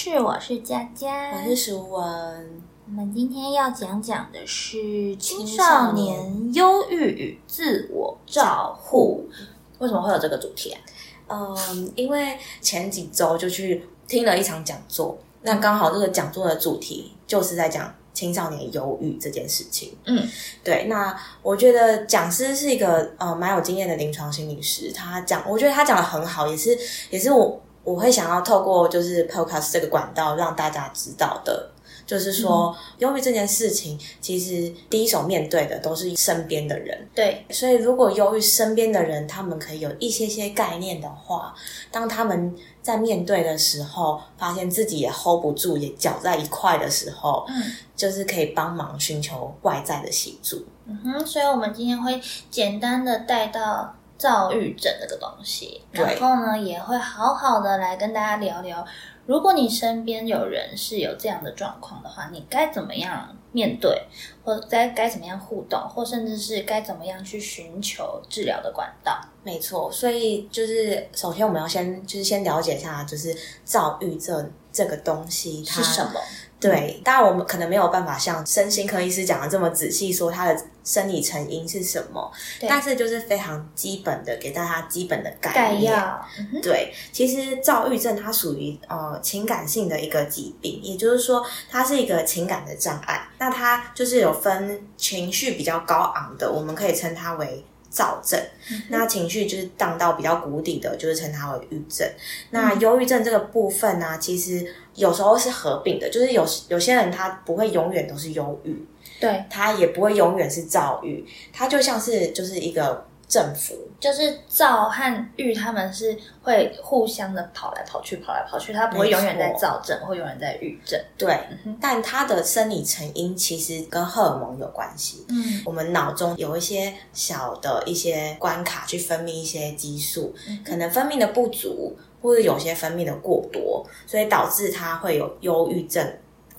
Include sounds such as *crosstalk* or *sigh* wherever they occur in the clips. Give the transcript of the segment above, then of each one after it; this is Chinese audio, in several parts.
来到音乐聊天室，我是佳佳，我是淑文。我们今天要讲讲的是青少年忧郁与自我照护。为什么会有这个主题啊？嗯，因为前几周就去听了一场讲座，那刚好这个讲座的主题就是在讲青少年忧郁这件事情。嗯，对。那我觉得讲师是一个呃蛮有经验的临床心理师，他讲，我觉得他讲的很好，也是也是我我会想要透过就是 podcast 这个管道让大家知道的。就是说，忧郁这件事情，其实第一手面对的都是身边的人。对，所以如果忧郁身边的人，他们可以有一些些概念的话，当他们在面对的时候，发现自己也 hold 不住，也搅在一块的时候，嗯，就是可以帮忙寻求外在的协助。嗯哼，所以我们今天会简单的带到躁郁症这个东西，然后呢，也会好好的来跟大家聊聊。如果你身边有人是有这样的状况的话，你该怎么样面对，或该该怎么样互动，或甚至是该怎么样去寻求治疗的管道？没错，所以就是首先我们要先就是先了解一下，就是躁郁症这个东西是什么。对，当然我们可能没有办法像身心科医师讲的这么仔细，说它的生理成因是什么，但是就是非常基本的给大家基本的概念。对，其实躁郁症它属于呃情感性的一个疾病，也就是说它是一个情感的障碍。那它就是有分情绪比较高昂的，我们可以称它为。躁症，那情绪就是荡到比较谷底的，就是称它为郁症。那忧郁症这个部分呢，其实有时候是合并的，就是有有些人他不会永远都是忧郁，对他也不会永远是躁郁，他就像是就是一个。政府就是躁和郁，他们是会互相的跑来跑去，跑来跑去，他不会永远在躁症，会永远在郁症。对，但他的生理成因其实跟荷尔蒙有关系。嗯，我们脑中有一些小的一些关卡去分泌一些激素，可能分泌的不足，或者有些分泌的过多，所以导致他会有忧郁症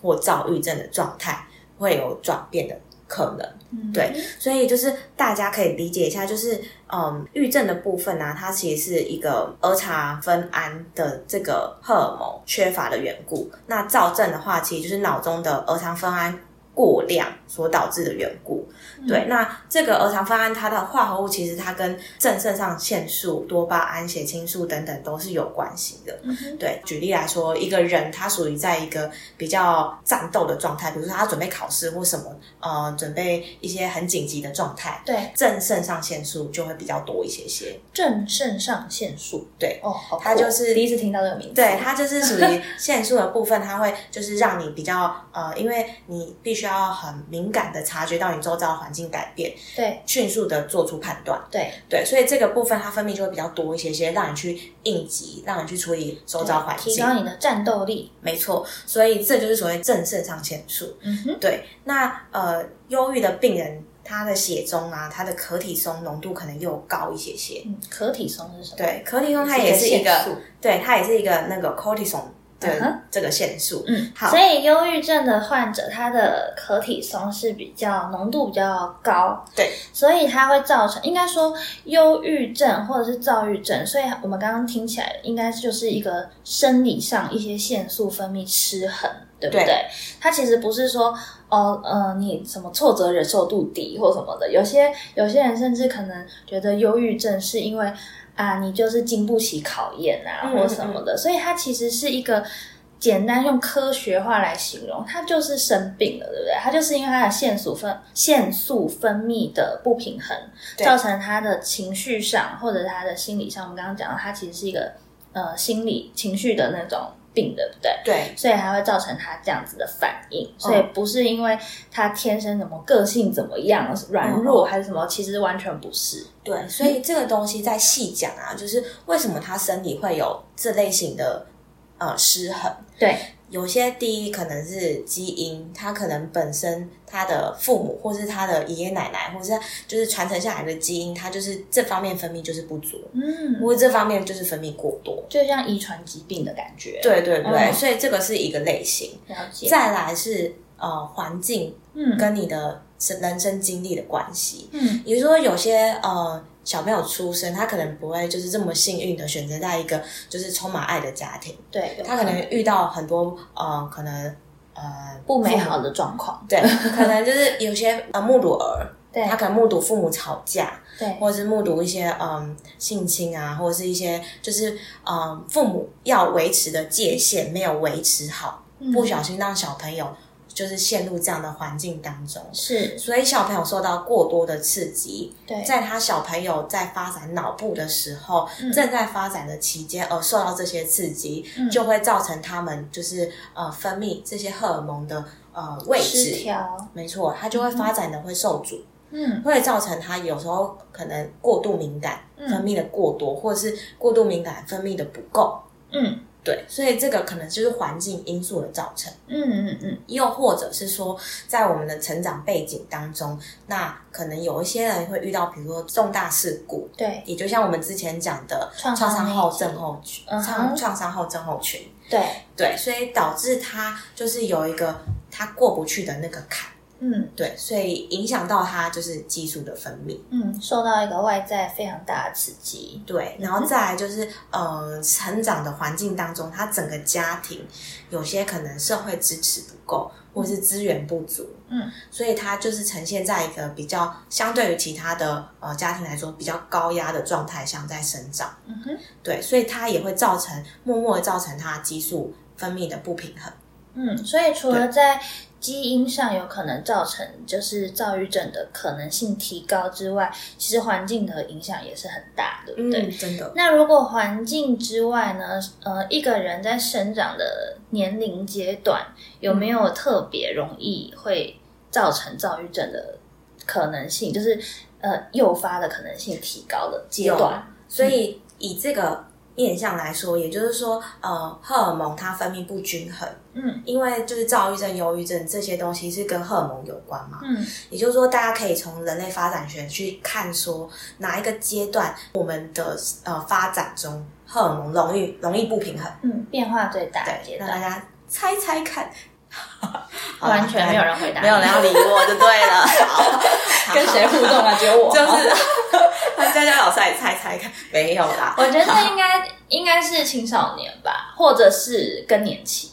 或躁郁症的状态，会有转变的。可能对，所以就是大家可以理解一下，就是嗯，郁症的部分呢，它其实是一个儿茶酚胺的这个荷尔蒙缺乏的缘故。那躁症的话，其实就是脑中的儿茶酚胺。过量所导致的缘故，对，那这个儿茶酚胺它的化合物其实它跟正肾上腺素、多巴胺、血清素等等都是有关系的。对，举例来说，一个人他属于在一个比较战斗的状态，比如说他准备考试或什么，呃，准备一些很紧急的状态，对，正肾上腺素就会比较多一些些。正肾上腺素，对，哦，好它就是第一次听到这个名字，对，它就是属于 *laughs* 腺素的部分，它会就是让你比较呃，因为你必须。需要很敏感的察觉到你周遭环境改变，对，迅速的做出判断，对对，所以这个部分它分泌就会比较多一些些，让你去应急，让你去处理周遭环境，提高你的战斗力。没错，所以这就是所谓正肾上腺素。嗯哼，对。那呃，忧郁的病人，他的血中啊，他的可体松浓度可能又高一些些。嗯，可体松是什么？对，可体松它也是一个，对，它也是一个那个 cortisol。的这个线数，嗯，好，所以忧郁症的患者，他的可体松是比较浓度比较高，对，所以它会造成，应该说忧郁症或者是躁郁症，所以我们刚刚听起来应该就是一个生理上一些腺素分泌失衡，对不对？它其实不是说哦，呃，你什么挫折忍受度低或什么的，有些有些人甚至可能觉得忧郁症是因为。啊，你就是经不起考验啊，或什么的，所以它其实是一个简单用科学化来形容，它就是生病了，对不对？它就是因为它的腺素分腺素分泌的不平衡，造成他的情绪上或者他的心理上，我们刚刚讲到，它其实是一个呃心理情绪的那种。病对不对？对，所以还会造成他这样子的反应，所以不是因为他天生什么个性怎么样软弱还是什么，其实完全不是。对，所以这个东西在细讲啊，就是为什么他身体会有这类型的呃失衡？对。有些第一可能是基因，他可能本身他的父母或是他的爷爷奶奶，或是就是传承下来的基因，他就是这方面分泌就是不足，嗯，或者这方面就是分泌过多，就像遗传疾病的感觉。对对对，所以这个是一个类型。了解。再来是呃环境，嗯，跟你的人生经历的关系，嗯，也就是说有些呃小朋友出生，他可能不会就是这么幸运的选择在一个就是充满爱的家庭，对，他可能遇到很多呃可能呃不美好的状况，对，可能就是有些呃目睹儿，*laughs* 对他可能目睹父母吵架，对，或者是目睹一些嗯性侵啊，或者是一些就是嗯父母要维持的界限没有维持好，嗯不小心让小朋友就是陷入这样的环境当中。是，所以小朋友受到过多的刺激，对，在他小朋友在发展脑部的时候，嗯正在发展的期间，而受到这些刺激，嗯就会造成他们就是呃分泌这些荷尔蒙的呃位失置，调，没错，它就会发展的会受阻，嗯。会造成他有时候可能过度敏感，嗯。分泌的过多，或者是过度敏感分泌的不够。嗯对，所以这个可能就是环境因素的造成。嗯嗯嗯，又或者是说，在我们的成长背景当中，那可能有一些人会遇到，比如说重大事故，对。也就像我们之前讲的创创伤后症候群，创创伤后症候群，对，对，所以导致他就是有一个他过不去的那个坎，嗯对，所以影响到他就是激素的分泌。嗯，受到一个外在非常大的刺激，对，然后再来就是，呃，成长的环境当中，他整个家庭有些可能社会支持不够，或是资源不足，嗯，所以他就是呈现在一个比较相对于其他的呃家庭来说比较高压的状态下在生长，嗯哼，对，所以它也会造成默默的造成他激素分泌的不平衡。嗯，所以除了在基因上有可能造成就是躁郁症的可能性提高之外，其实环境的影响也是很大，对不对？嗯，真的，那如果环境之外呢？呃，一个人在生长的年龄阶段有没有特别容易会造成躁郁症的可能性？就是呃，诱发的可能性提高的阶段。所以以这个面向来说，也就是说，呃，荷尔蒙它分泌不均衡，嗯因为就是躁郁症、忧郁症这些东西是跟荷尔蒙有关嘛。嗯也就是说，大家可以从人类发展学去看，说哪一个阶段我们的呃发展中荷尔蒙容易容易不平衡。嗯，变化最大的对，阶段，让大家猜猜看。*laughs* 完全没有人回答，*laughs* 没有人要理我就对了。*laughs* 好 *laughs* 跟谁互动啊？只有我。就是 *laughs* 让佳佳老师来猜猜看，没有啦。我觉得应该应该是青少年吧，或者是更年期，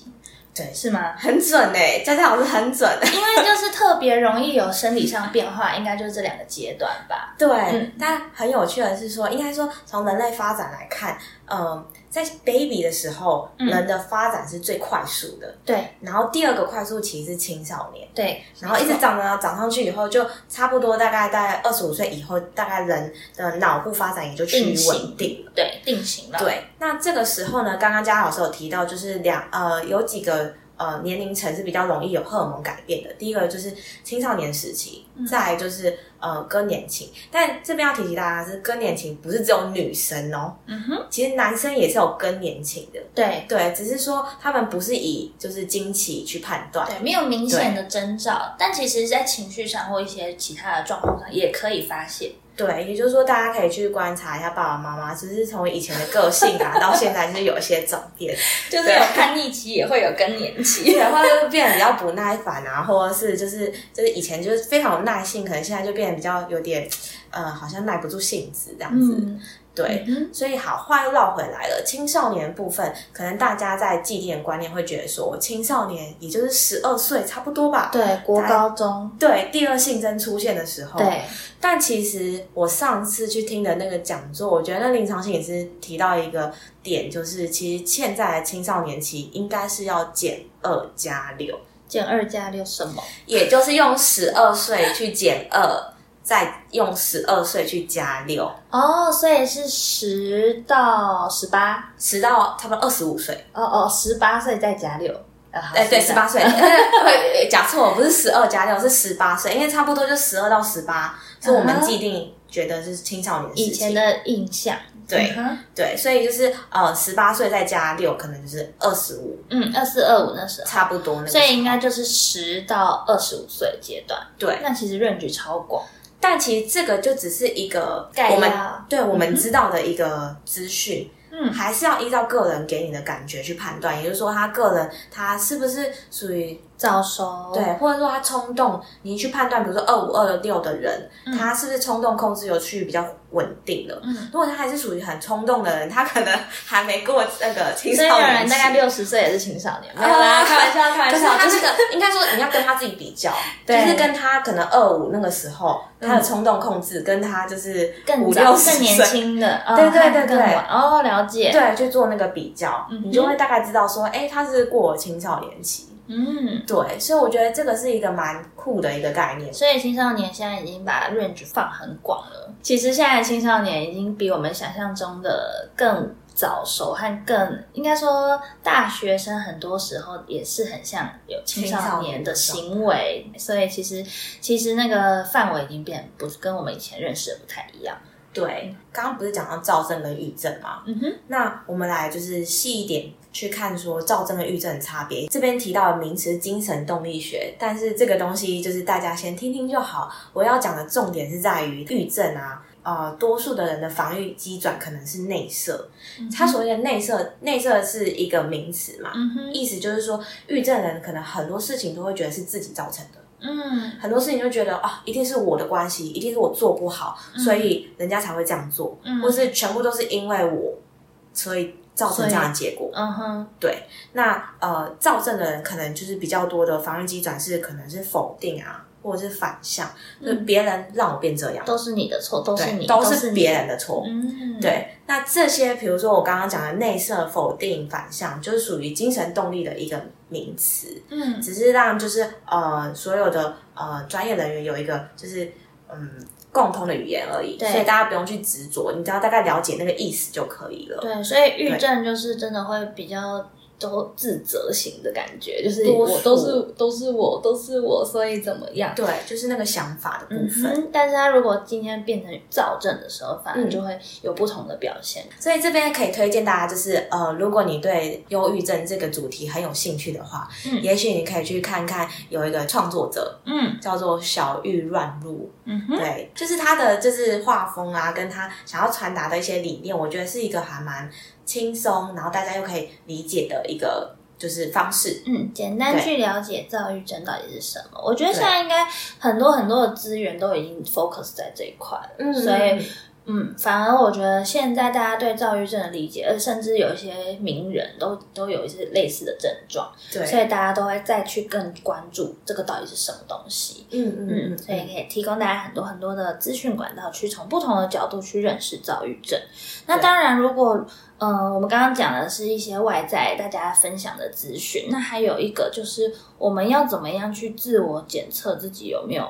对，是吗？很准哎，佳佳老师很准。*laughs* 因为就是特别容易有生理上变化，应该就是这两个阶段吧。对，嗯但很有趣的是说，应该说从人类发展来看，嗯、在 baby 的时候，嗯人的发展是最快速的。对然后第二个快速期是青少年，对，然后一直长长长上去以后，就差不多大概大概二十五岁以后，大概人的脑部发展也就趋于定型稳定了。对定型了。对，那这个时候呢，刚刚佳老师有提到，就是两呃有几个呃年龄层是比较容易有荷尔蒙改变的。第一个就是青少年时期，再来就是呃更年期。但这边要提醒大家是更年期不是只有女生哦，嗯哼，其实男生也是有更年期的。对对，只是说他们不是以就是经期去判断。对，没有明显的征兆，但其实在情绪上或一些其他的状况上也可以发现。对，也就是说，大家可以去观察一下爸爸妈妈，只是从以前的个性啊，到现在是有一些转变。*laughs* 就是有叛逆期，也会有更年期。然后就是变得比较不耐烦啊，或者是就是就是以前就是非常有耐性，可能现在就变得比较有点呃，好像耐不住性子这样子。嗯，对，嗯所以好话又绕回来了，青少年部分，可能大家在既定的观念会觉得说，青少年也就是十二岁差不多吧。对，国高中，对，第二性征出现的时候，对，但其实我上次去听的那个讲座，我觉得那林长兴也是提到一个点，就是其实现在的青少年期应该是要减二加六，减二加六什么？也就是用十二岁去减二，再用十二岁去加六，哦，所以是十到十八，十到差不多二十五岁。哦哦，十八岁再加六，哎哎，对，十八。岁，*laughs* 会讲错，不是十二加六，是十八岁，因为差不多就十二到十八，是我们既定觉得是青少年以前的印象。对对，所以就是呃，十八岁再加六，可能就是二十五，嗯，二四二五那时候，差不多那所。以应该就是十到二十五岁阶段。对，那其实 range 超广，但其实这个就只是一个我们对我们知道的一个资讯，嗯还是要依照个人给你的感觉去判断。也就是说，他个人他是不是属于早熟，对，或者说他冲动，你去判断，比如说二五二六的人，他是不是冲动控制有趋于比较稳定了？嗯，如果他还是属于很冲动的人，他可能还没过那个青少年。人大概六十岁也是青少年，没有啦，开玩笑，开玩笑。就是个应该说你要跟他自己比较，就是跟他可能二五那个时候他的冲动控制，跟他就是更早更年轻的，对对对对，哦，了解，对，去做那个比较，你就会大概知道说，哎，他是过青少年期。嗯，对，所以我觉得这个是一个蛮酷的一个概念。所以青少年现在已经把 range 放很广了。其实现在青少年已经比我们想象中的更早熟，和更应该说大学生很多时候也是很像有青少年的行为。所以其实其实那个范围已经变，不是跟我们以前认识的不太一样。对，刚刚不是讲到躁症跟郁症吗？嗯哼，那我们来就是细一点去看说躁症跟郁症的差别。这边提到的名词精神动力学，但是这个东西就是大家先听听就好。我要讲的重点是在于郁症啊，呃，多数的人的防御机转可能是内射。它所谓的内射，内射是一个名词嘛？嗯哼，意思就是说，郁症人可能很多事情都会觉得是自己造成的。嗯，很多事情就觉得啊，一定是我的关系，一定是我做不好，所以人家才会这样做，嗯或是全部都是因为我，所以造成这样的结果。嗯哼，对。那呃，造症的人可能就是比较多的防御机转是可能是否定啊，或者是反向，就别人让我变这样，都是你的错，都是你，都是别人的错。嗯，对。那这些，比如说我刚刚讲的内射、否定、反向，就是属于精神动力的一个。名词，嗯，只是让就是呃所有的呃专业人员有一个就是嗯共通的语言而已，所以大家不用去执着，你只要大概了解那个意思就可以了。对，所以预症就是真的会比较。都自责型的感觉，就是我都是都是我都是我，所以怎么样？对，就是那个想法的部分。但是他如果今天变成躁症的时候，反而就会有不同的表现。所以这边可以推荐大家，就是呃，如果你对忧郁症这个主题很有兴趣的话，嗯，也许你可以去看看有一个创作者，嗯，叫做小玉乱入，嗯，对，就是他的就是画风啊，跟他想要传达的一些理念，我觉得是一个还蛮。轻松，然后大家又可以理解的一个就是方式。嗯，简单去了解躁郁症到底是什么。我觉得现在应该很多很多的资源都已经 focus 在这一块了。嗯，所以。嗯，反而我觉得现在大家对躁郁症的理解，呃，甚至有一些名人都都有一些类似的症状，对，所以大家都会再去更关注这个到底是什么东西。嗯嗯嗯，所以可以提供大家很多很多的资讯管道，去从不同的角度去认识躁郁症。那当然，如果嗯，我们刚刚讲的是一些外在大家分享的资讯，那还有一个就是我们要怎么样去自我检测自己有没有。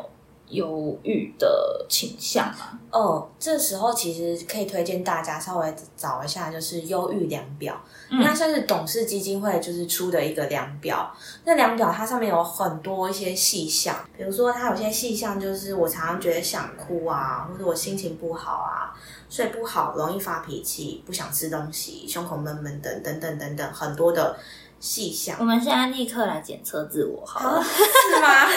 忧郁的倾向啊，哦，这时候其实可以推荐大家稍微找一下，就是忧郁量表，那算是董事基金会就是出的一个量表。那量表它上面有很多一些细项，比如说它有些细项就是我常常觉得想哭啊，或者我心情不好啊，睡不好，容易发脾气，不想吃东西，胸口闷闷等等等等等很多的。细项，我们现在立刻来检测自我，好了，是吗？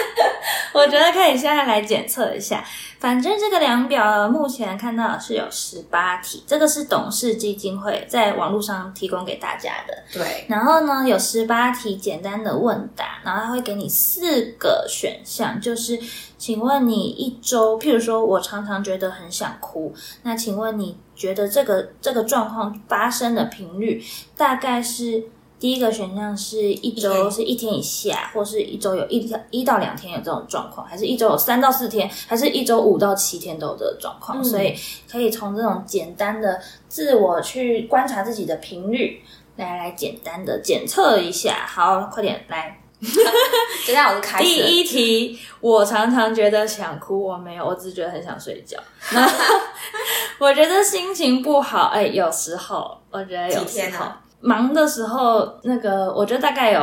*laughs* 我觉得可以现在来检测一下。反正这个量表目前看到是有十八题，这个是董事基金会在网络上提供给大家的。对，然后呢有十八题简单的问答，然后他会给你四个选项，就是请问你一周，譬如说我常常觉得很想哭，那请问你觉得这个这个状况发生的频率大概是？第一个选项是一周是一天以下，或是一周有一天一到两天有这种状况，还是一周有三到四天，还是一周五到七天都有这个状况？所以可以从这种简单的自我去观察自己的频率，来来简单的检测一下。好，快点来，*laughs* 等下我就开始。第一题，我常常觉得想哭，我没有，我只是觉得很想睡觉。*laughs* 我觉得心情不好，哎，有时候我觉得有时候。忙的时候，那个我觉得大概有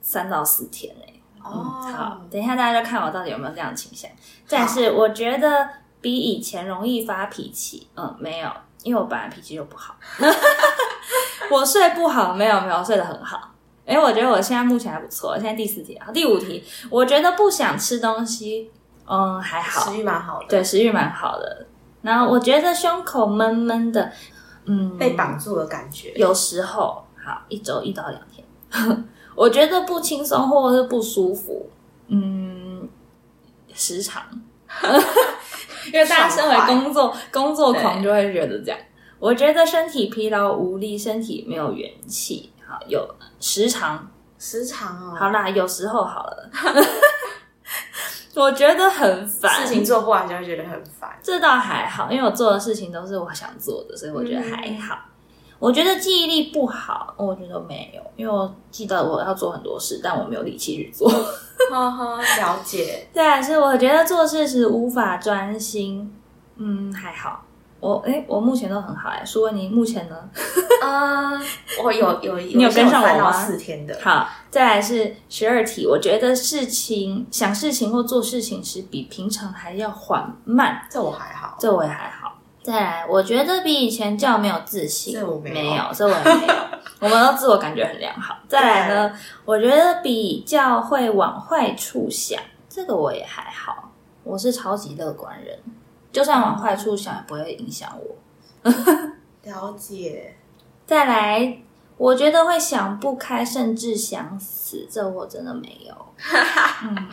三到四天诶。哦，好，等一下大家就看我到底有没有这样的倾向。但是我觉得比以前容易发脾气，嗯，没有，因为我本来脾气就不好。*laughs* 我睡不好，没有没有睡得很好。哎，我觉得我现在目前还不错。现在第四题啊，第五题，我觉得不想吃东西，嗯，还好，食欲蛮好的，对，食欲蛮好的。然后我觉得胸口闷闷的。嗯，被绑住的感觉，有时候好一周一到两天。*laughs* 我觉得不轻松或者是不舒服，嗯，时常，*laughs* 因为大家身为工作工作狂就会觉得这样。我觉得身体疲劳无力，身体没有元气，好有时常时常哦，好啦，有时候好了。*laughs* 我觉得很烦，事情做不完就会觉得很烦。这倒还好，因为我做的事情都是我想做的，所以我觉得还好。我觉得记忆力不好，我觉得没有，因为我记得我要做很多事，但我没有力气去做。呵呵，了解。*laughs* 对，是我觉得做事是无法专心。嗯，还好。我哎，我目前都很好哎。苏文，你目前呢？*laughs* 啊，我有有你有跟上我吗？四天的。好，再来是十二题。我觉得事情想事情或做事情时比平常还要缓慢。这我还好，这我也还好。再来，我觉得比以前较没有自信。这我没有，这我也没有。我们都自我感觉很良好。再来呢，我觉得比较会往坏处想。这个我也还好，我是超级乐观人。就算往坏处想，也不会影响我。*laughs* 了解。再来，我觉得会想不开，甚至想死。这我真的没有。*laughs* 嗯，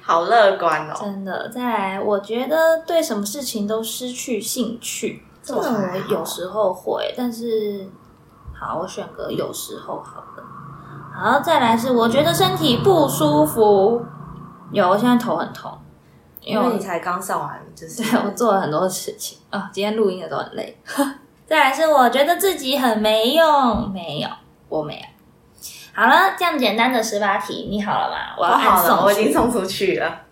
好乐观哦。真的。再来，我觉得对什么事情都失去兴趣。这我有时候会，但是好，我选个有时候好了。好，再来是我觉得身体不舒服。有，我现在头很痛。因为你才刚上完，就是对我做了很多事情啊。今天录音的都很累。*laughs* 再来是我觉得自己很没用，没有，我没有。好了，这样简单的十八题，你好了吗？我要按送，我已经送出去了。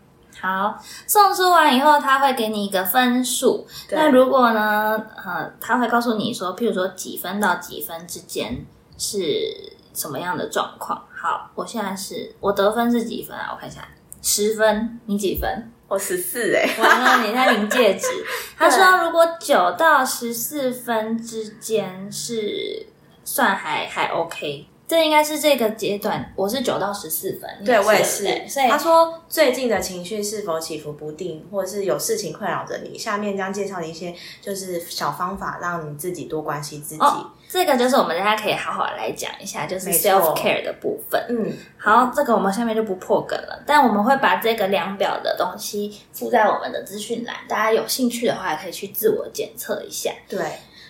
好，送出完以后，他会给你一个分数。那如果呢，呃，他会告诉你说，譬如说几分到几分之间是什么样的状况？好，我现在是我得分是几分啊？我看一下，十分，你几分？我十四哎，完了，你在临界值。*laughs* 他说，如果九到十四分之间是算还还 OK。这应该是这个阶段，我是九到十四分，对我也是。所以他说最近的情绪是否起伏不定，或者是有事情困扰着你？下面将介绍一些就是小方法，让你自己多关心自己。这个就是我们大家可以好好来讲一下，就是 self care 的部分。嗯，好，这个我们下面就不破梗了，但我们会把这个量表的东西附在我们的资讯栏，大家有兴趣的话可以去自我检测一下。对。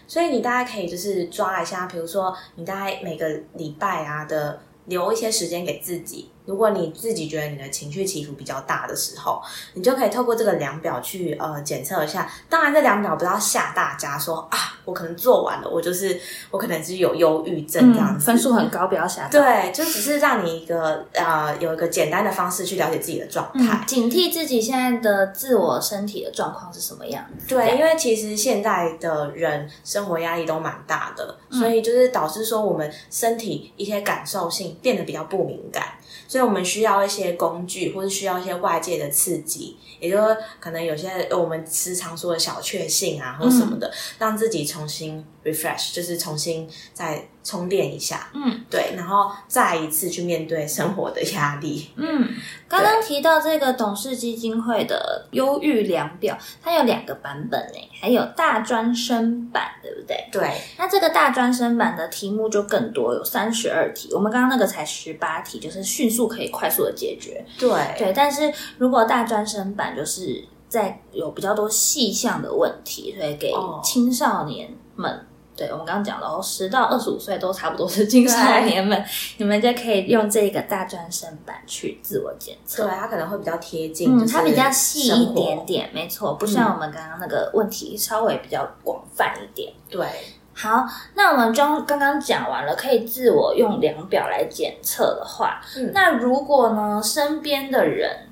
所以你大家可以就是抓一下，比如说你大概每个礼拜啊的留一些时间给自己。如果你自己觉得你的情绪起伏比较大的时候，你就可以透过这个量表去呃检测一下。当然，这量表不要吓大家说啊，我可能做完了，我就是我可能是有忧郁症这样子，分数很高，不要吓。对，就只是让你一个呃有一个简单的方式去了解自己的状态，警惕自己现在的自我身体的状况是什么样子。对，因为其实现在的人生活压力都蛮大的，所以就是导致说我们身体一些感受性变得比较不敏感。所以我们需要一些工具，或者需要一些外界的刺激，也就是可能有些我们时常说的小确幸啊，或什么的，让自己重新 refresh，就是重新再。充电一下，嗯，对，然后再一次去面对生活的压力，嗯，刚刚提到这个董事基金会的忧郁量表，它有两个版本诶，还有大专生版，对不对？对，那这个大专生版的题目就更多，有三十二题，我们刚刚那个才十八题，就是迅速可以快速的解决，对。对，但是如果大专生版就是在有比较多细项的问题，所以给青少年们。对，我们刚刚讲了哦，十到二十五岁都差不多是青少年们，你们就可以用这个大专生版去自我检测。对，它可能会比较贴近，它比较细一点点，没错，不像我们刚刚那个问题稍微比较广泛一点。对，好，那我们刚刚刚讲完了，可以自我用量表来检测的话，那如果呢，身边的人。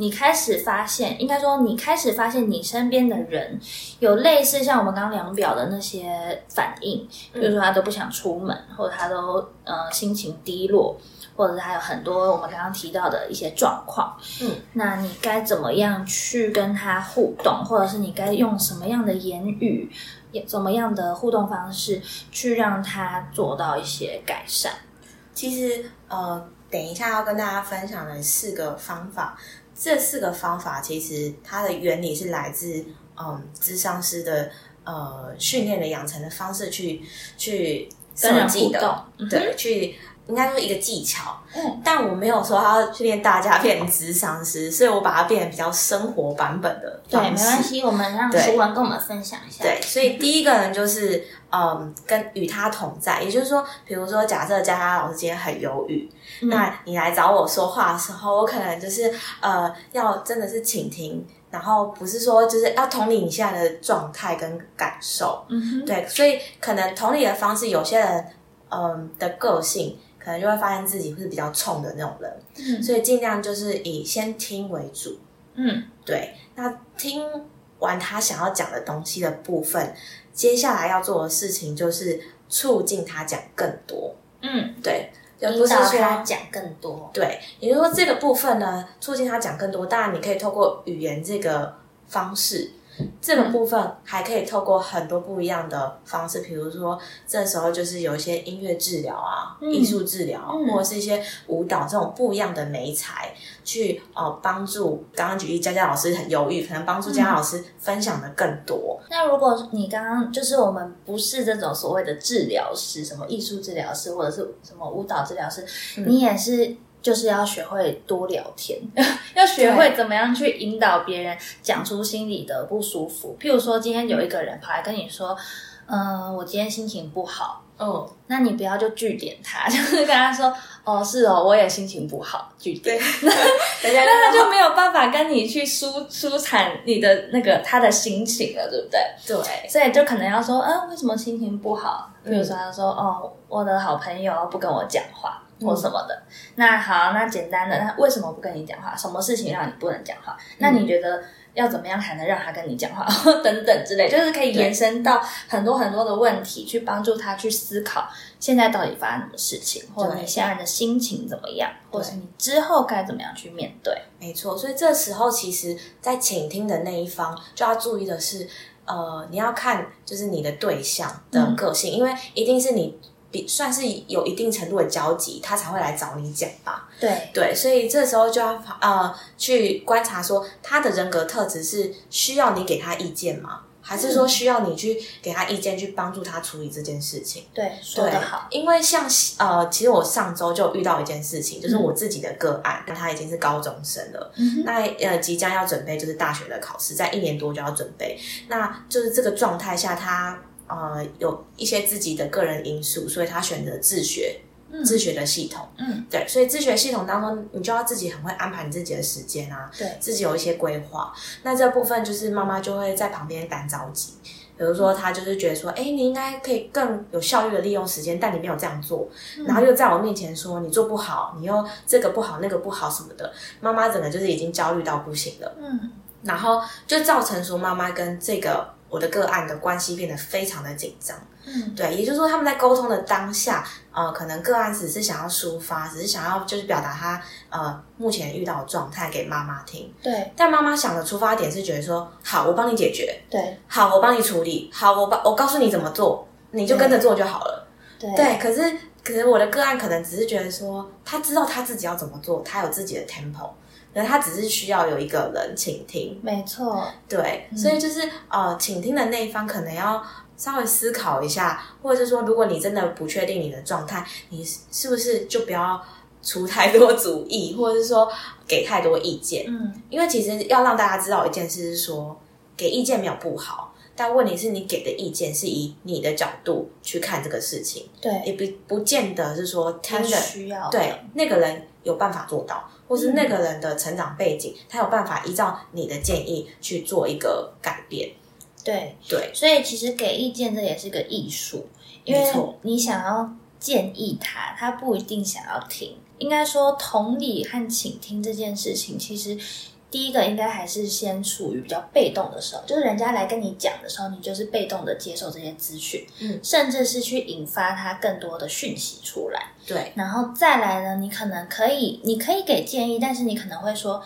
你开始发现，应该说你开始发现你身边的人有类似像我们刚刚量表的那些反应，比如说他都不想出门，或者他都呃心情低落，或者是还有很多我们刚刚提到的一些状况。嗯，那你该怎么样去跟他互动，或者是你该用什么样的言语，怎么样的互动方式去让他做到一些改善？其实呃，等一下要跟大家分享的四个方法。这四个方法其实它的原理是来自嗯，智商师的呃训练的养成的方式去去设计的，对，去应该说一个技巧，嗯，但我没有说要训练大家变成智商师，所以我把它变成比较生活版本的对，没关系，我们让对舒文跟我们分享一下。对，所以第一个呢，就是嗯，跟与他同在，也就是说，比如说，假设佳佳老师今天很忧郁，嗯。那你来找我说话的时候，我可能就是呃，要真的是倾听，然后不是说就是要同理你现在的状态跟感受，嗯哼，对，所以可能同理的方式，有些人嗯的个性。可能就会发现自己是比较冲的那种人，嗯。所以尽量就是以先听为主，嗯。对，那听完他想要讲的东西的部分，接下来要做的事情就是促进他讲更多。嗯，对，引导是说他讲更多。对，也就是说这个部分呢，促进他讲更多。当然，你可以透过语言这个方式。这个部分还可以透过很多不一样的方式，比如说这时候就是有一些音乐治疗啊、嗯艺术治疗，嗯或者是一些舞蹈这种不一样的美材，去呃帮助。刚刚举例，佳佳老师很犹豫，可能帮助佳佳老师分享的更多。那如果你刚刚就是我们不是这种所谓的治疗师，什么艺术治疗师或者是什么舞蹈治疗师，嗯你也是就是要学会多聊天，*laughs* 要学会怎么样去引导别人讲出心里的不舒服。譬如说，今天有一个人跑来跟你说，嗯、我今天心情不好。嗯，那你不要就据点他，*laughs* 就是跟他说，哦，是哦，我也心情不好，据点。那，*laughs* 那他就没有办法跟你去舒舒展你的那个他的心情了，对不对？对，所以就可能要说，嗯、为什么心情不好？比嗯如说，他说，哦，我的好朋友不跟我讲话，或什么的。那好，那简单的，那为什么不跟你讲话？什么事情让你不能讲话？那你觉得要怎么样才能让他跟你讲话？*laughs* 等等之类，就是可以延伸到很多很多的问题，去帮助他去思考现在到底发生什么事情，或者你现在的心情怎么样，或者是你之后该怎么样去面对。没错。所以这时候，其实，在倾听的那一方就要注意的是，呃，你要看就是你的对象的个性，因为一定是你比算是有一定程度的交集，他才会来找你讲吧。对，对，所以这时候就要呃去观察说他的人格特质是需要你给他意见吗？还是说需要你去给他意见，去帮助他处理这件事情？对，说对得好。因为像呃，其实我上周就遇到一件事情，就是我自己的个案，他已经是高中生了，嗯那呃即将要准备就是大学的考试，在一年多就要准备，那就是这个状态下，他呃有一些自己的个人因素，所以他选择自学。嗯。自学的系统，嗯，对，所以自学系统当中，你就要自己很会安排你自己的时间啊，对，自己有一些规划。那这部分就是妈妈就会在旁边赶着急，比如说她就是觉得说，哎，你应该可以更有效率的利用时间，但你没有这样做，然后又在我面前说你做不好，你又这个不好那个不好什么的，妈妈整个就是已经焦虑到不行了，嗯。然后就造成说妈妈跟这个我的个案的关系变得非常的紧张。嗯，对，也就是说他们在沟通的当下，呃，可能个案只是想要抒发，只是想要就是表达他呃目前遇到的状态给妈妈听，对但妈妈想的出发点是觉得说，好，我帮你解决，对好，我帮你处理，好，我帮我告诉你怎么做，你就跟着做就好了。对对，可是可是我的个案可能只是觉得说，他知道他自己要怎么做，他有自己的 tempo。可是他只是需要有一个人倾听，没错，对，所以就是呃，倾听的那一方可能要稍微思考一下，或者是说，如果你真的不确定你的状态，你是是不是就不要出太多主意，或者是说给太多意见？嗯。因为其实要让大家知道一件事是说，给意见没有不好，但问题是你给的意见是以你的角度去看这个事情，对，也不不见得是说听的需要的对那个人有办法做到，或是那个人的成长背景，他有办法依照你的建议去做一个改变。对，对，所以其实给意见这也是个艺术，因为你想要建议他，他不一定想要听。应该说，同理和倾听这件事情，其实第一个应该还是先处于比较被动的时候，就是人家来跟你讲的时候，你就是被动的接受这些资讯，嗯甚至是去引发他更多的讯息出来。对，然后再来呢，你可能可以，你可以给建议，但是你可能会说，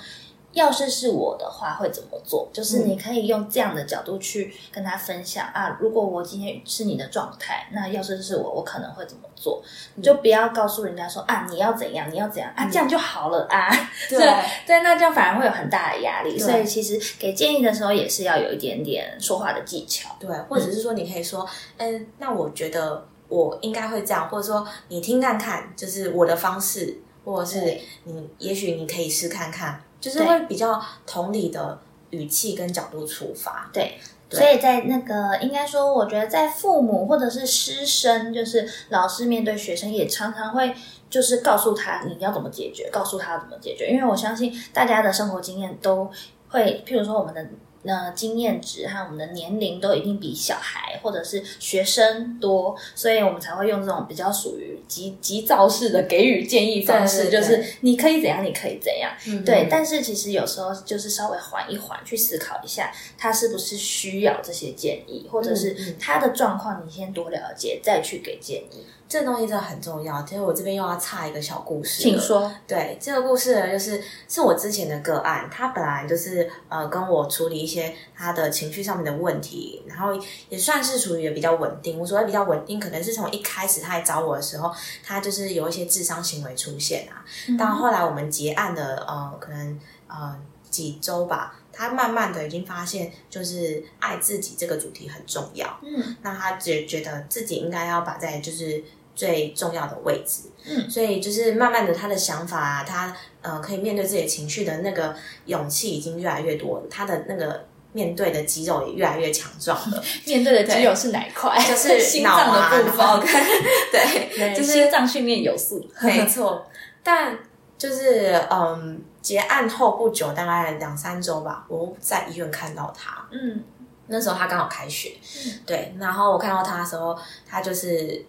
要是是我的话会怎么做？就是你可以用这样的角度去跟他分享啊，如果我今天是你的状态，那要是是我，我可能会怎么做？你就不要告诉人家说啊，你要怎样，你要怎样啊，这样就好了啊。对 *laughs* 对，那这样反而会有很大的压力。所以其实给建议的时候，也是要有一点点说话的技巧。对，或者是说你可以说，嗯，那我觉得。我应该会这样，或者说你听看看，就是我的方式，或者是你也许你可以试看看，就是会比较同理的语气跟角度出发。对。对所以在那个，应该说，我觉得在父母或者是师生，就是老师面对学生，也常常会就是告诉他你要怎么解决，告诉他怎么解决。因为我相信大家的生活经验都会，譬如说我们的呃经验值和我们的年龄都一定比小孩或者是学生多，所以我们才会用这种比较属于急急躁式的给予建议方式，就是你可以怎样，你可以怎样。嗯对，但是其实有时候就是稍微缓一缓，去思考一下，他是不是需要这些建议，或者嗯是嗯他的状况，你先多了解，再去给建议。这东西真的很重要。其实我这边又要插一个小故事，请。说。对，这个故事呢，就是是我之前的个案，他本来就是呃跟我处理一些他的情绪上面的问题，然后也算是处理的比较稳定。我所谓比较稳定，可能是从一开始他来找我的时候，他就是有一些智商行为出现啊。到后来我们结案的呃，可能呃几周吧，他慢慢的已经发现，就是爱自己这个主题很重要。嗯那他觉觉得自己应该要把在就是最重要的位置，嗯所以就是慢慢的他的想法啊，他呃可以面对自己的情绪的那个勇气已经越来越多，他的那个面对的肌肉也越来越强壮了，*laughs* 面对的肌肉是哪一块？就是 *laughs* 心脏的部分。跟 *laughs* 对，对，就是心脏训练有素。没错，但就是嗯，结案后不久，大概两三周吧，我在医院看到他，嗯那时候他刚好开学，嗯对，然后我看到他的时候，他就是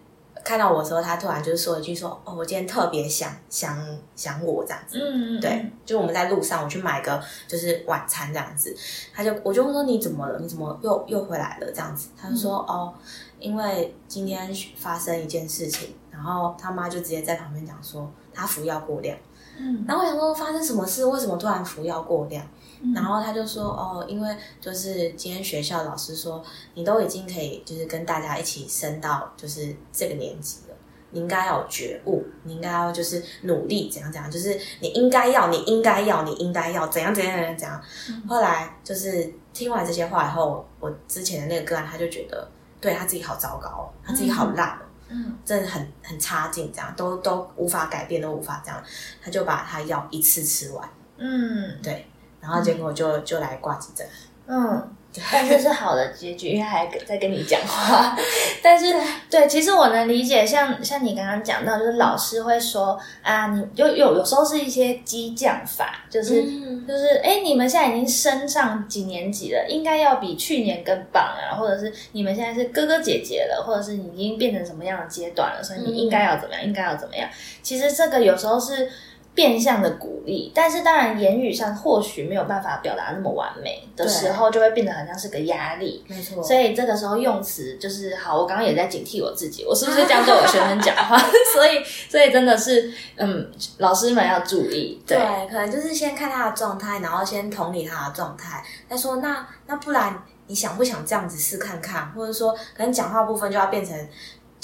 看到我的时候，他突然就是说一句说：“哦，我今天特别想想想我这样子。”嗯，对，就我们在路上，我去买个就是晚餐这样子，他就我就说你怎么了？你怎么又又回来了？这样子，他就说、哦，因为今天发生一件事情，然后他妈就直接在旁边讲说他服药过量，嗯然后我想说发生什么事？为什么突然服药过量？嗯。然后他就说哦，因为就是今天学校老师说你都已经可以就是跟大家一起升到就是这个年级了。你应该要有觉悟，你应该要就是努力，怎样怎样，就是你应该要，你应该要，你应该要怎样怎样怎样怎样。后来就是听完这些话以后，我之前的那个个案他就觉得，对他自己好糟糕哦，他自己好烂哦，嗯。真的很很差劲，这样都都无法改变，都无法这样，他就把他药一次吃完，嗯。对，然后结果就就来挂急诊。嗯，但这是好的结局，因为他还在跟你讲话。*laughs* 但是，对，其实我能理解，像像你刚刚讲到，就是老师会说啊，你就有有时候是一些激将法，就是、嗯就是，哎，你们现在已经升上几年级了，应该要比去年更棒啊，或者是你们现在是哥哥姐姐了，或者是你已经变成什么样的阶段了，所以你应该要怎么样，应该要怎么样。其实这个有时候是。变相的鼓励，但是当然言语上或许没有办法表达那么完美的时候，就会变得好像是个压力。没错，所以这个时候用词就是好，我刚刚也在警惕我自己，我是不是这样对我学生讲话？*laughs* 所以，所以真的是，嗯，老师们要注意，对，对，可能就是先看他的状态，然后先同理他的状态，再说那那不然你想不想这样子试看看，或者说可能讲话部分就要变成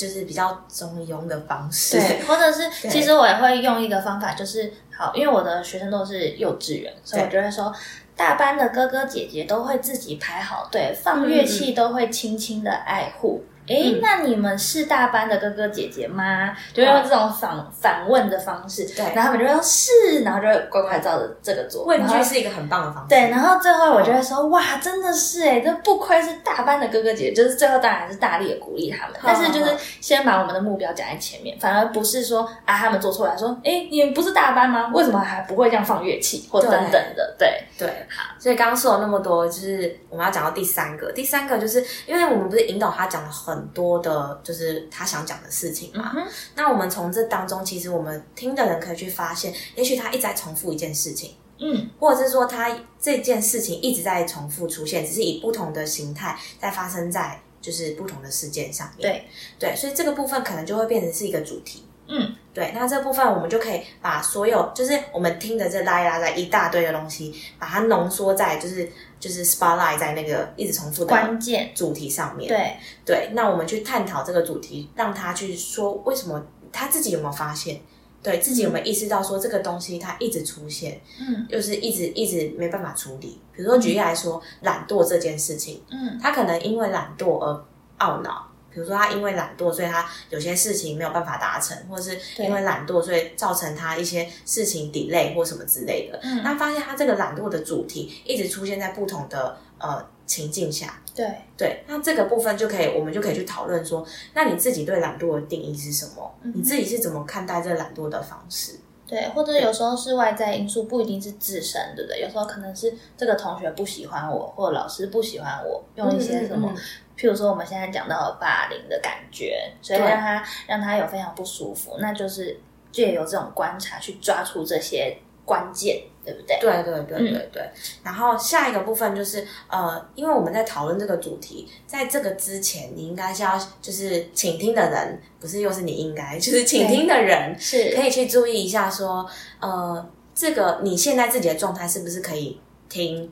就是比较中庸的方式，对，*laughs* 或者是其实我也会用一个方法，就是好，因为我的学生都是幼稚园，所以我就会说。大班的哥哥姐姐都会自己排好队，放乐器都会轻轻的爱护。诶，嗯那你们是大班的哥哥姐姐吗？就用这种反反问的方式，对然后他们就说是，然后就会乖乖照着这个做。问句是一个很棒的方式，对，然后最后我就会说，哇，真的是哎，这不愧是大班的哥哥姐姐，就是最后当然是大力的鼓励他们，但是就是先把我们的目标讲在前面，反而不是说啊他们做错了，说哎你们不是大班吗？为什么还不会这样放乐器或等等的？对，对，好所以刚刚说了那么多，就是我们要讲到第三个。第三个就是因为我们不是引导他讲了很多的，就是他想讲的事情嘛。嗯那我们从这当中，其实我们听的人可以去发现，也许他一直在重复一件事情，嗯或者是说他这件事情一直在重复出现，只是以不同的形态在发生在就是不同的事件上面。对对，所以这个部分可能就会变成是一个主题。嗯，对，那这部分我们就可以把所有就是我们听的这拉一拉在一大堆的东西，把它浓缩在就是就是 spotlight 在那个一直重复的关键。主题上面。对。对，那我们去探讨这个主题，让他去说为什么他自己有没有发现，对自己有没有意识到说这个东西它一直出现，嗯。就是一直一直没办法处理。比如说举例来说，懒惰这件事情，嗯。他可能因为懒惰而懊恼，比如说他因为懒惰，所以他有些事情没有办法达成，或者是因为懒惰，所以造成他一些事情 delay 或什么之类的。嗯那发现他这个懒惰的主题一直出现在不同的呃情境下，对，对，那这个部分就可以，我们就可以去讨论说，那你自己对懒惰的定义是什么？嗯你自己是怎么看待这个懒惰的方式？对，或者有时候是外在因素，不一定是自身，对不对？有时候可能是这个同学不喜欢我，或者老师不喜欢我，用一些什么，嗯嗯嗯譬如说我们现在讲到的霸凌的感觉，所以对让他让他有非常不舒服，那就是借由这种观察去抓出这些关键，对不对？对对对嗯对对。然后下一个部分就是呃，因为我们在讨论这个主题，在这个之前，你应该是要就是倾听的人，不是又是你应该，*laughs* 就是倾听的人是可以去注意一下说，呃，这个你现在自己的状态是不是可以听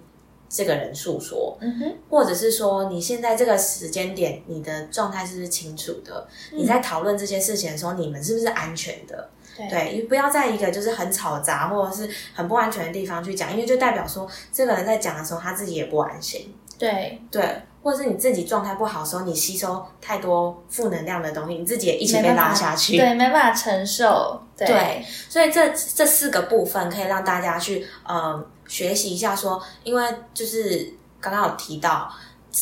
这个人诉说？嗯哼，或者是说你现在这个时间点，你的状态是不是清楚的？你在讨论这些事情的时候，你们是不是安全的？对不要在一个就是很吵杂或者是很不安全的地方去讲，因为就代表说这个人在讲的时候他自己也不安心。对，对，或者是你自己状态不好的时候，你吸收太多负能量的东西，你自己也一直被拉下去。对，没办法承受，对对，所以这这四个部分可以让大家去嗯学习一下说，因为就是刚刚有提到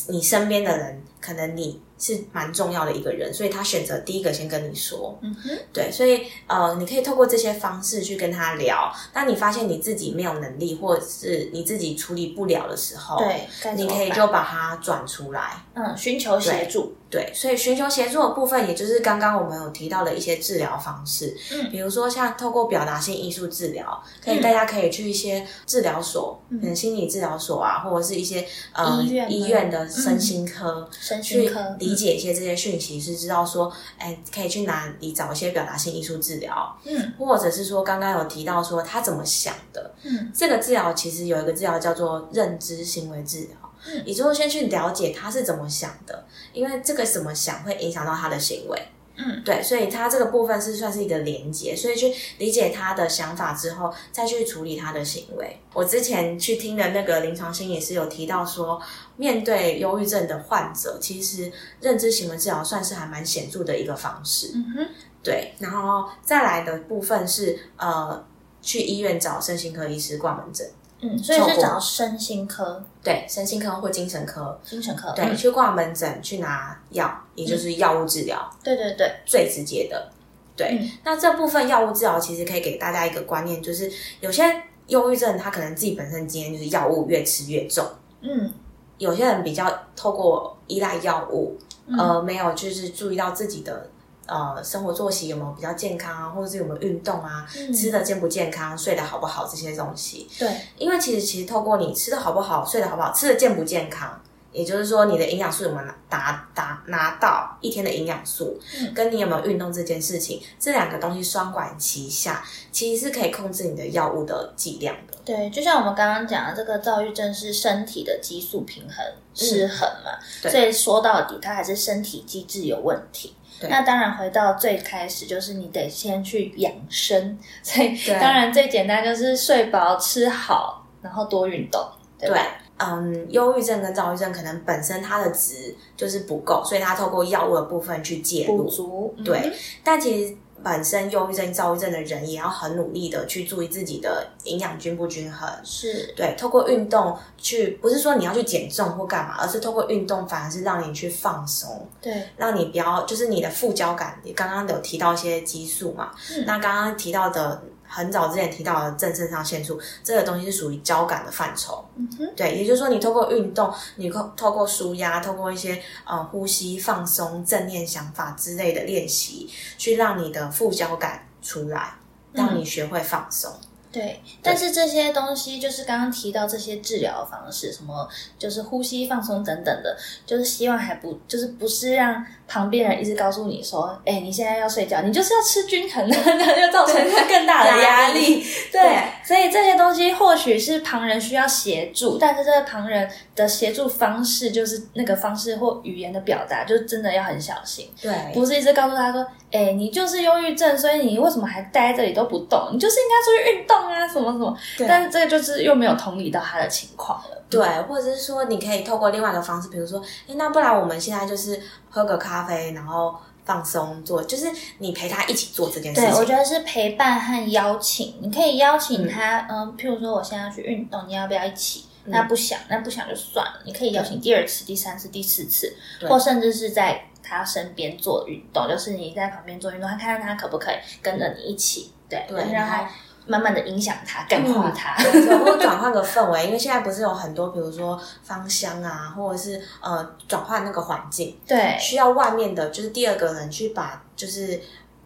你身边的人，可能你是蛮重要的一个人，所以他选择第一个先跟你说，嗯哼，对，所以呃，你可以透过这些方式去跟他聊。当你发现你自己没有能力，或者是你自己处理不了的时候，对，你可以就把它转出来。嗯寻求协助，对，所以寻求协助的部分，也就是刚刚我们有提到的一些治疗方式，嗯。比如说像透过表达性艺术治疗，可以、大家可以去一些治疗所，嗯可能心理治疗所啊，或者是一些呃医院医院的身心科，身心科理解一些这些讯息，是知道说，哎，可以去哪里找一些表达性艺术治疗，嗯。或者是说刚刚有提到说他怎么想的，嗯。这个治疗其实有一个治疗叫做认知行为治疗，嗯也就是先去了解他是怎么想的，因为这个怎么想会影响到他的行为。嗯，对，所以他这个部分是算是一个连接，所以去理解他的想法之后，再去处理他的行为。我之前去听的那个临床心理师有提到说，面对忧郁症的患者，其实认知行为治疗算是还蛮显著的一个方式。嗯哼，对，然后再来的部分是呃，去医院找身心科医师挂门诊。嗯，所以是找身心科、对，身心科或精神科，精神科，对，嗯。去挂门诊去拿药，也就是药物治疗，对对对，最直接的。对，嗯。那这部分药物治疗其实可以给大家一个观念，就是有些忧郁症他可能自己本身经验就是药物越吃越重，嗯。有些人比较透过依赖药物，嗯。呃，没有就是注意到自己的。呃，生活作息有没有比较健康啊，或者是有没有运动啊，嗯吃的健不健康，睡得好不好这些东西，对，因为其实其实透过你吃的好不好，睡得好不好，吃的健不健康，也就是说你的营养素有没有拿达达拿到一天的营养素，嗯跟你有没有运动这件事情，这两个东西双管齐下，其实是可以控制你的药物的剂量的。对，就像我们刚刚讲的，这个躁郁症是身体的激素平衡失衡嘛，所以说到底，它还是身体机制有问题。对。那当然，回到最开始，就是你得先去养生，*laughs* 所以当然最简单就是睡饱、吃好，然后多运动，对吧？对，嗯，忧郁症跟躁郁症可能本身它的值就是不够，所以它透过药物的部分去介补入。对，但其实本身忧郁症、躁郁症的人也要很努力的去注意自己的营养均不均衡。是，对，透过运动去，不是说你要去减重或干嘛，而是透过运动反而是让你去放松，对，让你不要就是你的副交感。你刚刚有提到一些激素嘛，嗯那刚刚提到的很早之前提到的正肾上腺素，这个东西是属于交感的范畴。嗯哼，对，也就是说，你透过运动，你透透过舒压，透过一些呃呼吸、放松、正念想法之类的练习，去让你的副交感出来，让你学会放松。对，但是这些东西就是刚刚提到这些治疗方式，什么就是呼吸放松等等的，就是希望还不就是不是让旁边人一直告诉你说，哎，你现在要睡觉，你就是要吃均衡的，*laughs* 那就造成更大的压力。对，所以这些东西西或许是旁人需要协助，但是这个旁人的协助方式就是那个方式或语言的表达，就真的要很小心。对，不是一直告诉他说：“哎，你就是忧郁症，所以你为什么还待在这里都不动？你就是应该出去运动啊，什么什么。”但是这个就是又没有同理到他的情况了。对，或者是说，你可以透过另外一个方式，比如说，哎，那不然我们现在就是喝个咖啡，然后。放松做，就是你陪他一起做这件事情。对，我觉得是陪伴和邀请。你可以邀请他，嗯，譬如说我现在要去运动，你要不要一起？那不想，那不想就算了。你可以邀请第二次、第三次、第四次，或甚至是在他身边做运动，就是你在旁边做运动，他看看他可不可以跟着你一起，对对，让他。慢慢的影响他，感化他，或者转换个氛围，*laughs* 因为现在不是有很多，比如说芳香啊，或者是呃转换那个环境，对，需要外面的，就是第二个人去把，就是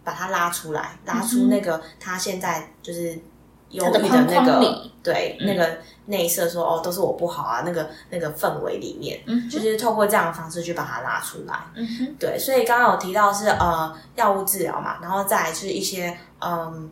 把他拉出来，拉出那个他现在就是忧郁的那个，对，那个内射说哦都是我不好啊，那个那个氛围里面，就是透过这样的方式去把它拉出来，嗯哼，对，所以刚刚有提到是呃药物治疗嘛，然后再是一些嗯。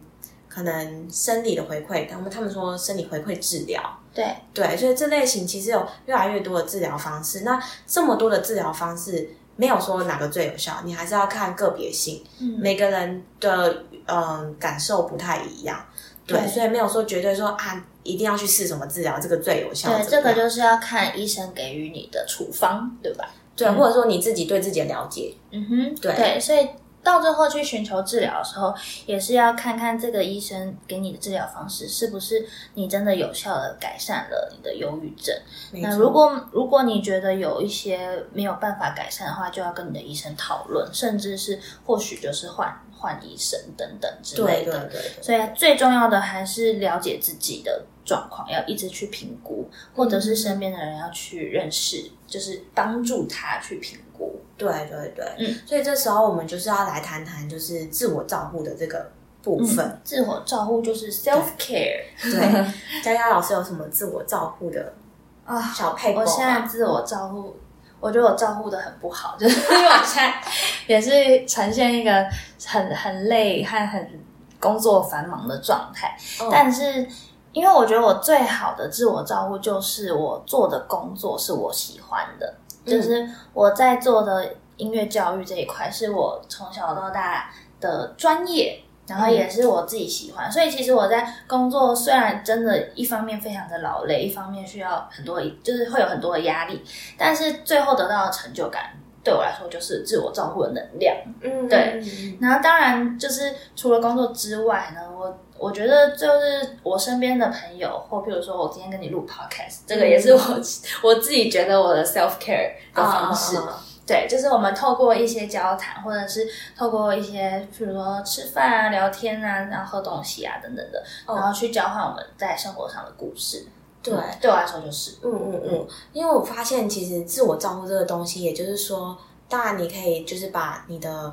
可能生理的回馈，他们他们说生理回馈治疗，对对，所以这类型其实有越来越多的治疗方式。那这么多的治疗方式，没有说哪个最有效，你还是要看个别性，每个人的嗯感受不太一样，对，所以没有说绝对说啊一定要去试什么治疗，这个最有效。对，这个就是要看医生给予你的处方，对吧？对，或者说你自己对自己的了解，嗯哼，对，所以。到最后去寻求治疗的时候，也是要看看这个医生给你的治疗方式是不是你真的有效的改善了你的忧郁症。那如果如果你觉得有一些没有办法改善的话，就要跟你的医生讨论，甚至是或许就是换换医生等等之类的。对对对。所以最重要的还是了解自己的状况，要一直去评估，或者是身边的人要去认识，就是帮助他去评估。对对对，嗯，所以这时候我们就是要来谈谈，就是自我照顾的这个部分。自我照顾就是 self care。对，佳佳老师有什么自我照顾的啊小配？我现在自我照顾，我觉得我照顾的很不好，就是 *laughs* 因为我现在也是呈现一个很很累和很工作繁忙的状态。但是因为我觉得我最好的自我照顾就是我做的工作是我喜欢的。就是我在做的音乐教育这一块，是我从小到大的专业，然后也是我自己喜欢。所以其实我在工作，虽然真的一方面非常的劳累，一方面需要很多，就是会有很多的压力，但是最后得到的成就感，对我来说就是自我照顾的能量。嗯，对。然后当然就是除了工作之外呢，我。我觉得就是我身边的朋友，或譬如说我今天跟你录 podcast，这个也是我我自己觉得我的 self care 的方式。对，就是我们透过一些交谈，或者是透过一些譬如说吃饭啊、聊天啊、然后喝东西啊等等的，然后去交换我们在生活上的故事。对，对我来说就是，嗯嗯嗯，因为我发现其实自我照顾这个东西，也就是说，当然你可以就是把你的。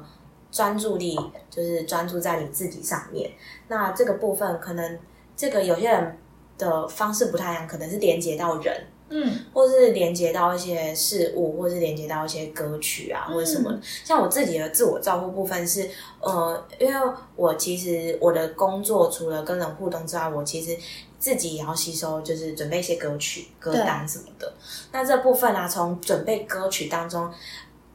专注力就是专注在你自己上面。那这个部分可能这个有些人的方式不太一样，可能是连接到人，嗯，或是连接到一些事物，或是连接到一些歌曲啊，或者什么。像我自己的自我照顾部分是，呃，因为我其实我的工作除了跟人互动之外，我其实自己也要吸收，就是准备一些歌曲、歌单什么的。那这部分啊，从准备歌曲当中。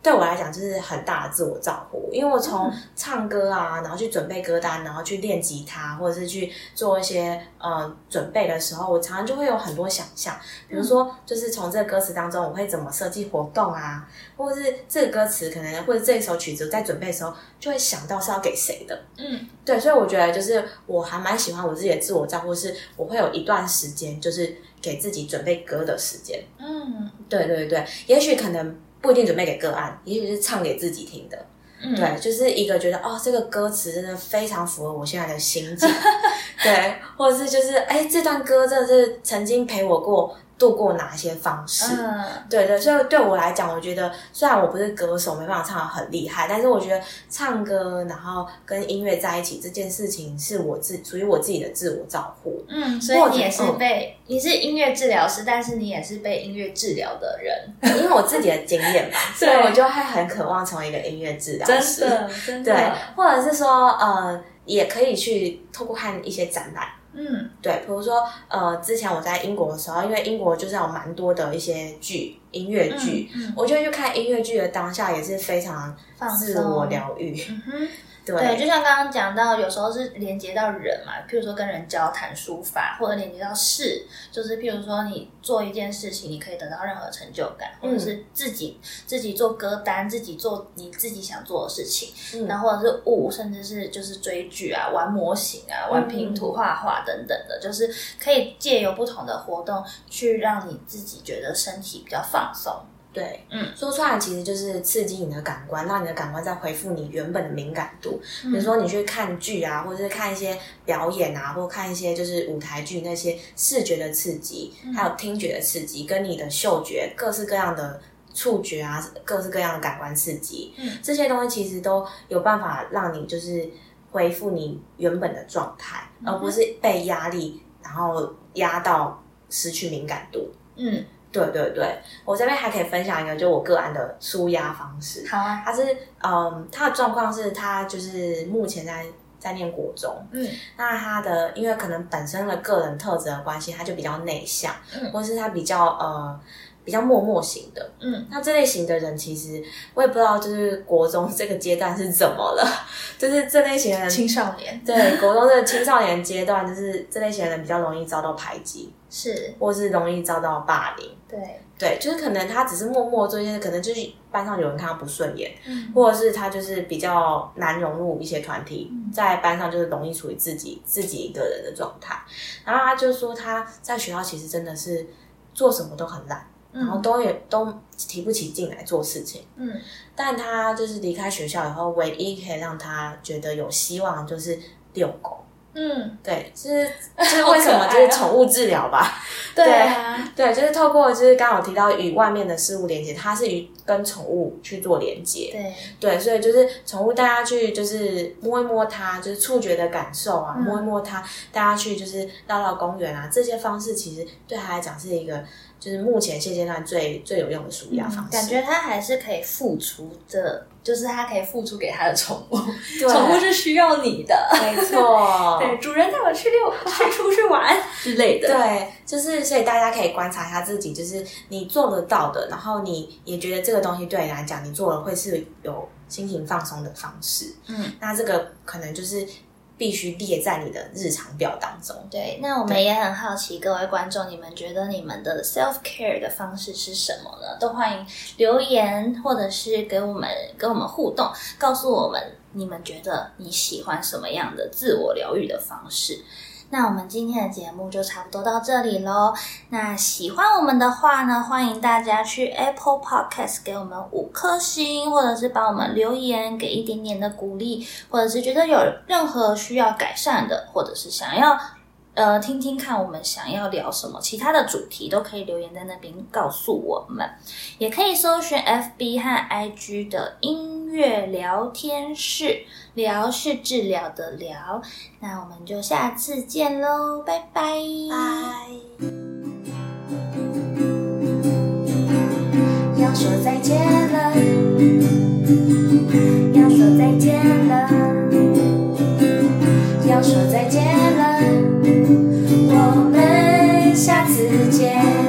对我来讲，就是很大的自我照顾，因为我从唱歌啊，然后去准备歌单，然后去练吉他，或者是去做一些呃准备的时候，我常常就会有很多想象，比如说，就是从这个歌词当中，我会怎么设计活动啊，或者是这个歌词可能或者这一首曲子在准备的时候，就会想到是要给谁的。嗯，对，所以我觉得就是我还蛮喜欢我自己的自我照顾，是我会有一段时间，就是给自己准备歌的时间。嗯，对对对，也许可能。不一定准备给个案，也许是唱给自己听的。对，就是一个觉得哦，这个歌词真的非常符合我现在的心境。对，或者是就是哎，这段歌真的是曾经陪我过。度过哪些方式？嗯，对对，所以对我来讲，我觉得虽然我不是歌手，没办法唱的很厉害，但是我觉得唱歌，然后跟音乐在一起这件事情，是我自属于我自己的自我照顾。嗯，所以你也是被你是音乐治疗师，但是你也是被音乐治疗的人，*laughs* 因为我自己的经验嘛，*laughs* 所以我就会很渴望成为一个音乐治疗师。真的，真的，对，或者是说，呃。也可以去透过看一些展览。嗯，对，比如说，呃，之前我在英国的时候，因为英国就是有蛮多的一些剧，音乐剧，嗯我觉得去看音乐剧的当下也是非常自我疗愈。对，对，就像刚刚讲到，有时候是连接到人嘛，譬如说跟人交谈、书法，或者连接到事，就是譬如说你做一件事情，你可以得到任何成就感，或者是自己自己做歌单，自己做你自己想做的事情，嗯。然后或者是物，甚至是就是追剧啊、玩模型啊、玩拼图、画画等等的，就是可以借由不同的活动去让你自己觉得身体比较放松。对，嗯，说出来其实就是刺激你的感官，让你的感官再恢复你原本的敏感度。比如说你去看剧啊，或者是看一些表演啊，或看一些就是舞台剧那些视觉的刺激，还有听觉的刺激，跟你的嗅觉各式各样的触觉啊，各式各样的感官刺激，嗯。这些东西其实都有办法让你就是恢复你原本的状态，而不是被压力然后压到失去敏感度。嗯，对对对，我这边还可以分享一个，就我个案的舒压方式。好啊，他是嗯，他的状况是他就是目前在在念国中，嗯。那他的因为可能本身的个人特质的关系，他就比较内向，嗯。或是他比较呃比较默默型的。嗯那这类型的人，其实我也不知道，就是国中这个阶段是怎么了，就是这类型的人，青少年对国中的青少年阶段，就是这类型的人比较容易遭到排挤，*laughs* 是或是容易遭到霸凌。对，对，就是可能他只是默默做一些，可能就是班上有人看他不顺眼，嗯或者是他就是比较难融入一些团体，在班上就是容易处于自己自己一个人的状态。然后他就说他在学校其实真的是做什么都很懒，然后都也都提不起劲来做事情。嗯但他就是离开学校以后，唯一可以让他觉得有希望的就是遛狗。嗯，对，就是 *laughs* 就是为什么就是宠物治疗吧。*laughs* 对啊，对，就是透过就是刚刚有提到与外面的事物连接，它是与跟宠物去做连接。对，对，所以就是宠物大家去，就是摸一摸它，就是触觉的感受啊，嗯摸一摸它，大家去就是绕绕公园啊，这些方式其实对他来讲是一个就是目前现阶段最最有用的舒压方式。嗯感觉它还是可以付出的，就是它可以付出给它的宠物，*laughs* 对宠物是需要你的。没错，对，主人带我去遛，*laughs* 去出去玩之类的。对，就是所以大家可以观察一下自己，就是你做得到的，然后你也觉得这个东西对你来讲，你做了会是有心情放松的方式。嗯，那这个可能就是必须列在你的日常表当中。对，那我们也很好奇，各位观众，你们觉得你们的 self care 的方式是什么呢？都欢迎留言，或者是给我们跟我们互动，告诉我们你们觉得你喜欢什么样的自我疗愈的方式。那我们今天的节目就差不多到这里喽。那喜欢我们的话呢，欢迎大家去 Apple Podcast 给我们五颗星，或者是帮我们留言，给一点点的鼓励，或者是觉得有任何需要改善的，或者是想要呃听听看我们想要聊什么其他的主题，都可以留言在那边告诉我们。也可以搜寻 FB 和 IG 的音月聊天室聊是治疗的聊。那我们就下次见喽拜拜。要说再见了要说再见了要说再见了我们下次见。